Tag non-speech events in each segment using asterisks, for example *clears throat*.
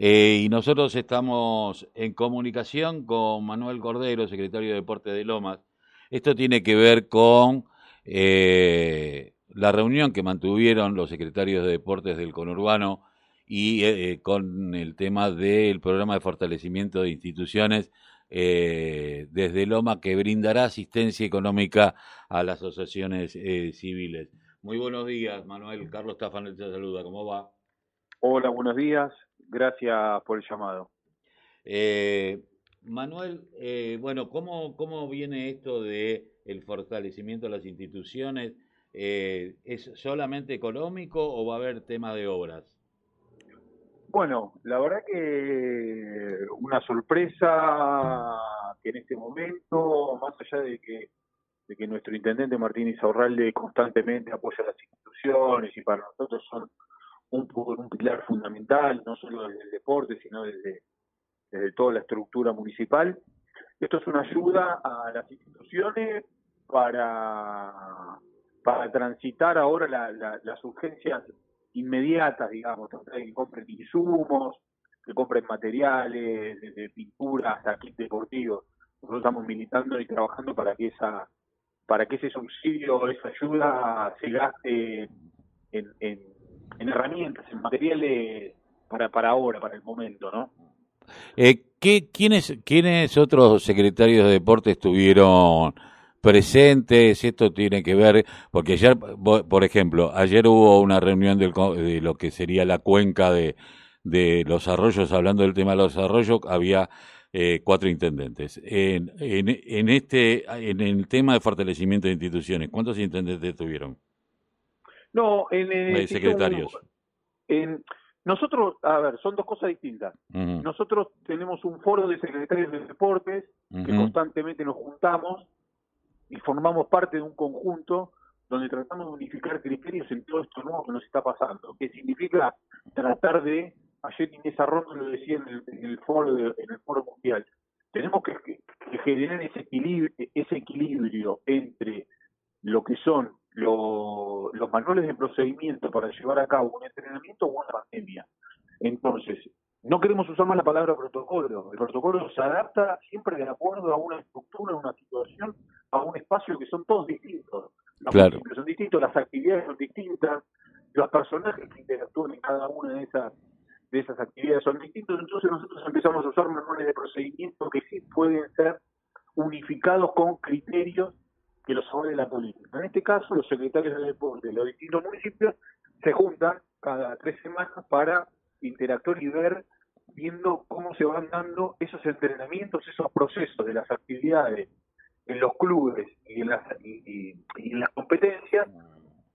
Eh, y nosotros estamos en comunicación con Manuel Cordero, secretario de Deportes de Lomas. Esto tiene que ver con eh, la reunión que mantuvieron los secretarios de Deportes del conurbano y eh, con el tema del programa de fortalecimiento de instituciones desde Loma que brindará asistencia económica a las asociaciones civiles. Muy buenos días, Manuel. Carlos Tafan te saluda. ¿Cómo va? Hola, buenos días. Gracias por el llamado. Eh, Manuel, eh, bueno, ¿cómo, ¿cómo viene esto de el fortalecimiento de las instituciones? Eh, ¿Es solamente económico o va a haber temas de obras? Bueno, la verdad que una sorpresa que en este momento, más allá de que, de que nuestro intendente Martín Isaurralde constantemente apoya las instituciones y para nosotros son un, un pilar fundamental, no solo desde el deporte, sino desde, desde toda la estructura municipal. Esto es una ayuda a las instituciones para, para transitar ahora las urgencias inmediatas, digamos, que compren insumos, que compren materiales, desde pintura hasta kit deportivos. Nosotros estamos militando y trabajando para que esa para que ese subsidio, esa ayuda se gaste en, en en herramientas, en materiales para, para ahora, para el momento, ¿no? Eh, ¿qué, quiénes, ¿Quiénes otros secretarios de deporte estuvieron presentes? Esto tiene que ver, porque ayer, por ejemplo, ayer hubo una reunión del, de lo que sería la cuenca de, de los arroyos, hablando del tema de los arroyos, había eh, cuatro intendentes. En, en, en, este, en el tema de fortalecimiento de instituciones, ¿cuántos intendentes tuvieron? No, en el secretarios. En, nosotros, a ver, son dos cosas distintas. Nosotros tenemos un foro de secretarios de deportes que constantemente nos juntamos y formamos parte de un conjunto donde tratamos de unificar criterios en todo esto nuevo que nos está pasando, que significa tratar de, ayer Inés Arrondo lo decía en el, foro en el foro mundial, tenemos que, que generar ese equilibrio, ese equilibrio entre lo que son los manuales de procedimiento para llevar a cabo un entrenamiento o una pandemia. Entonces, no queremos usar más la palabra protocolo. El protocolo se adapta siempre de acuerdo a una estructura, a una situación, a un espacio que son todos distintos. Los claro. son distintos, las actividades son distintas, los personajes que interactúan en cada una de esas de esas actividades son distintos, entonces nosotros empezamos a usar manuales de procedimiento que sí pueden ser unificados con criterios que los de la política. En este caso, los secretarios de deporte de los distintos municipios se juntan cada tres semanas para interactuar y ver, viendo cómo se van dando esos entrenamientos, esos procesos de las actividades en los clubes y en las, y, en las competencias,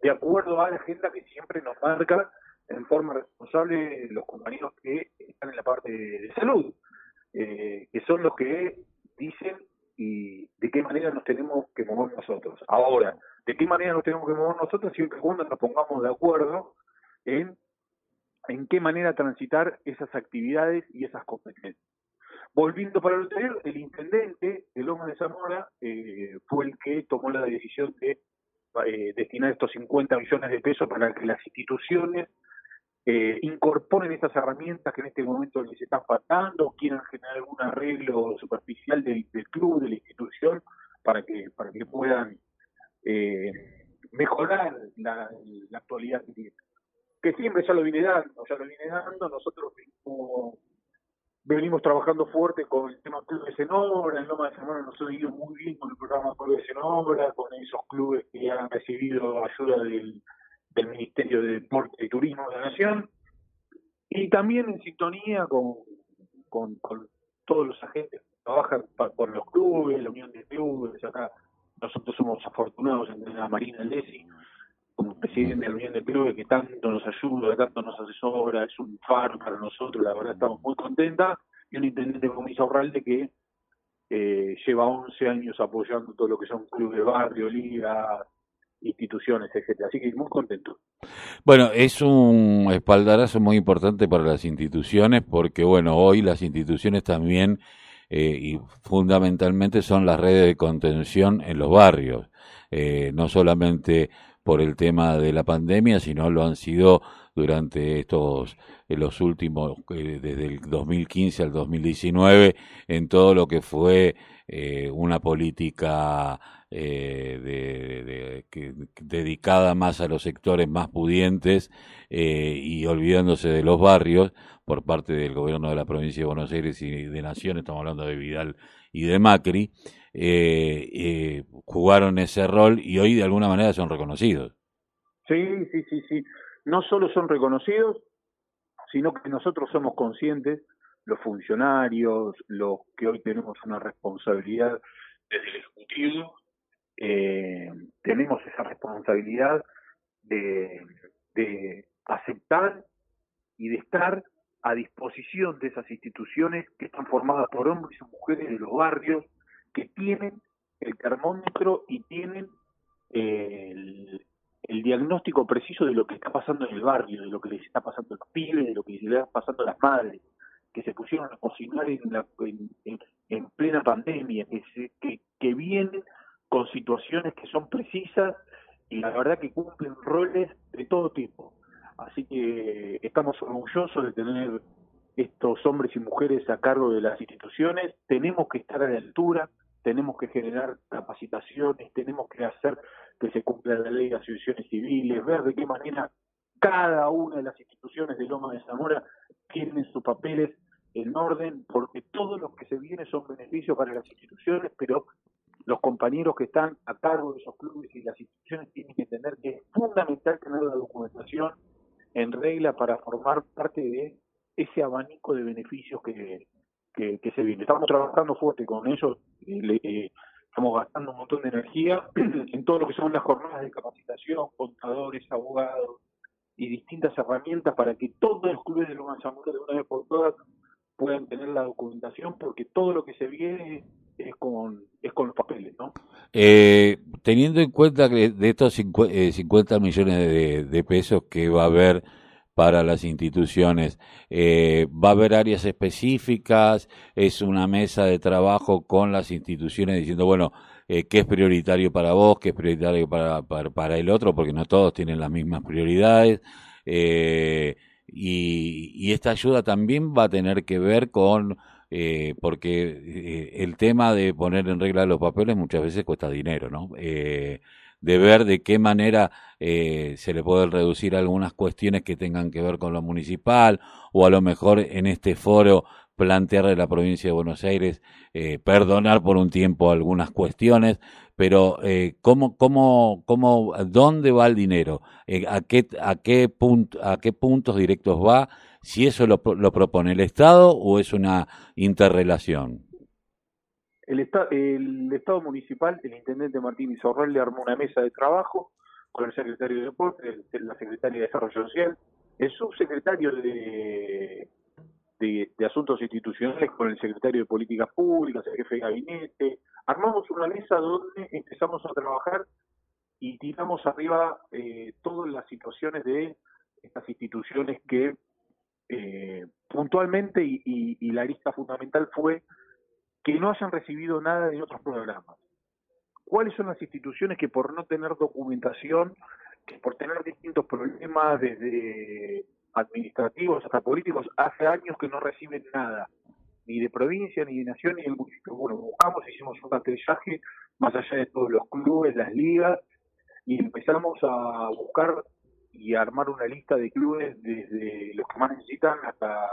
de acuerdo a la agenda que siempre nos marca en forma responsable los compañeros que están en la parte de salud, eh, que son los que dicen y de qué manera nos tenemos que mover nosotros. Ahora, de qué manera nos tenemos que mover nosotros siempre y cuando nos pongamos de acuerdo en, en qué manera transitar esas actividades y esas competencias. Volviendo para lo anterior, el intendente de Loma de Zamora eh, fue el que tomó la decisión de eh, destinar estos 50 millones de pesos para que las instituciones eh, incorporen estas herramientas que en este momento les están faltando, quieran generar algún arreglo superficial del, club, de la institución, para que, para que puedan eh, mejorar la, actualidad que tienen. Que siempre ya lo viene dando, ya lo viene dando, nosotros venimos, trabajando fuerte con el tema Clubes en Obra, en Loma de Semana nos ha ido muy bien con el programa Clubes en Obra, con esos clubes que han recibido ayuda del Ministerio de Deporte y Turismo de la Nación, y también en sintonía con, todos los agentes que trabajan por los clubes, la Unión de Clubes, acá nosotros somos afortunados en la Marina Lesi, como presidente de la Unión de Clubes, que tanto nos ayuda, tanto nos asesora, es un faro para nosotros, la verdad estamos muy contentas, y un intendente como Isaurralde que eh, lleva 11 años apoyando todo lo que son clubes barrio, ligas, instituciones, etcétera. Así que muy contento. Bueno, es un espaldarazo muy importante para las instituciones porque, bueno, hoy las instituciones también eh, y fundamentalmente son las redes de contención en los barrios. Eh, no solamente por el tema de la pandemia, sino lo han sido durante estos en los últimos eh, desde el 2015 al 2019 en todo lo que fue eh, una política eh, de, que, dedicada más a los sectores más pudientes eh, y olvidándose de los barrios por parte del gobierno de la provincia de Buenos Aires y de Nación, estamos hablando de Vidal y de Macri, eh, jugaron ese rol y hoy de alguna manera son reconocidos. Sí, sí, sí, sí. No solo son reconocidos, sino que nosotros somos conscientes, los funcionarios, los que hoy tenemos una responsabilidad desde el Ejecutivo, eh, tenemos esa responsabilidad de, aceptar y de estar a disposición de esas instituciones que están formadas por hombres y mujeres de los barrios que tienen el termómetro y tienen el, el, diagnóstico preciso de lo que está pasando en el barrio, de lo que les está pasando a los pibes, de lo que les está pasando a las madres, que se pusieron a cocinar en, la, en, plena pandemia, que, se, que, que vienen con situaciones que son precisas y la verdad que cumplen roles de todo tipo. Así que estamos orgullosos de tener estos hombres y mujeres a cargo de las instituciones, tenemos que estar a la altura, tenemos que generar capacitaciones, tenemos que hacer que se cumpla la ley de asociaciones civiles, ver de qué manera cada una de las instituciones de Loma de Zamora tienen sus papeles en orden, porque todo lo que se viene son beneficios para las instituciones, pero los compañeros que están a cargo de esos clubes y las instituciones tienen que entender que es fundamental tener la documentación en regla para formar parte de ese abanico de beneficios que, que, se viene. Estamos trabajando fuerte con ellos, eh, estamos gastando un montón de energía *clears throat* en todo lo que son las jornadas de capacitación, contadores, abogados y distintas herramientas para que todos los clubes de Loma Zamora de una vez por todas puedan tener la documentación porque todo lo que se viene es con, es con los papeles, ¿no? Eh, teniendo en cuenta que de estos 50, eh, millones de, pesos que va a haber para las instituciones, eh, ¿va a haber áreas específicas? ¿Es una mesa de trabajo con las instituciones diciendo, bueno, eh, qué es prioritario para vos, qué es prioritario para, para, para, el otro, porque no todos tienen las mismas prioridades? Eh, y esta ayuda también va a tener que ver con eh, porque eh, el tema de poner en regla los papeles muchas veces cuesta dinero, ¿no? Eh, de ver de qué manera eh, se le puede reducir algunas cuestiones que tengan que ver con lo municipal o a lo mejor en este foro plantearle a la provincia de Buenos Aires eh, perdonar por un tiempo algunas cuestiones, pero eh, ¿cómo, cómo, cómo, dónde va el dinero? Eh, ¿A qué, a qué punto, a qué puntos directos va? si eso lo, propone el Estado o es una interrelación. El, esta, el Estado municipal, el intendente Martín Izorrel le armó una mesa de trabajo con el secretario de Deportes, la secretaria de Desarrollo Social, el subsecretario de, de, Asuntos Institucionales con el secretario de Políticas Públicas, el jefe de gabinete. Armamos una mesa donde empezamos a trabajar y tiramos arriba eh, todas las situaciones de estas instituciones que eh, puntualmente y, la lista fundamental fue que no hayan recibido nada de otros programas. ¿Cuáles son las instituciones que por no tener documentación, que por tener distintos problemas desde administrativos hasta políticos, hace años que no reciben nada, ni de provincia, ni de nación, ni del municipio? Bueno, buscamos, hicimos un aterrizaje más allá de todos los clubes, las ligas, y empezamos a buscar y armar una lista de clubes desde los que más necesitan hasta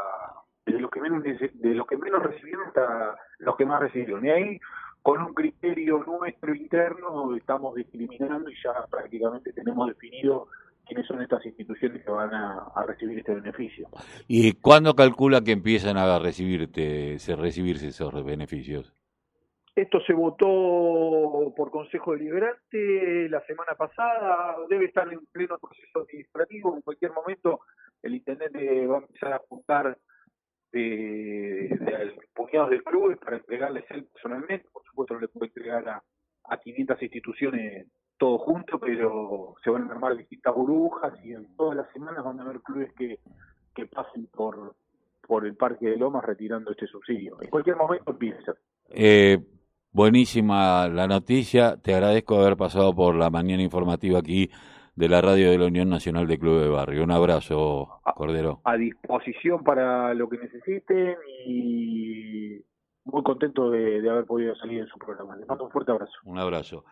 desde los que menos de los que menos recibieron hasta los que más recibieron y ahí con un criterio nuestro interno estamos discriminando y ya prácticamente tenemos definido quiénes son estas instituciones que van a, a recibir este beneficio. ¿Y cuándo calcula que empiezan a recibirte, se recibirse esos beneficios? Esto se votó por Consejo Deliberante la semana pasada, debe estar en pleno proceso administrativo, en cualquier momento el intendente va a empezar a apuntar de, de, puñados de clubes para entregarles él personalmente, por supuesto no le puede entregar a, a 500 instituciones todo junto, pero se van a armar distintas burbujas y en todas las semanas van a haber clubes que, que pasen por, por el Parque de Lomas retirando este subsidio. En cualquier momento empieza. Eh, Buenísima la noticia, te agradezco haber pasado por la mañana informativa aquí de la radio de la Unión Nacional de Club de Barrio. Un abrazo, Cordero. A disposición para lo que necesiten y muy contento de, de haber podido salir en su programa. Les mando un fuerte abrazo. Un abrazo.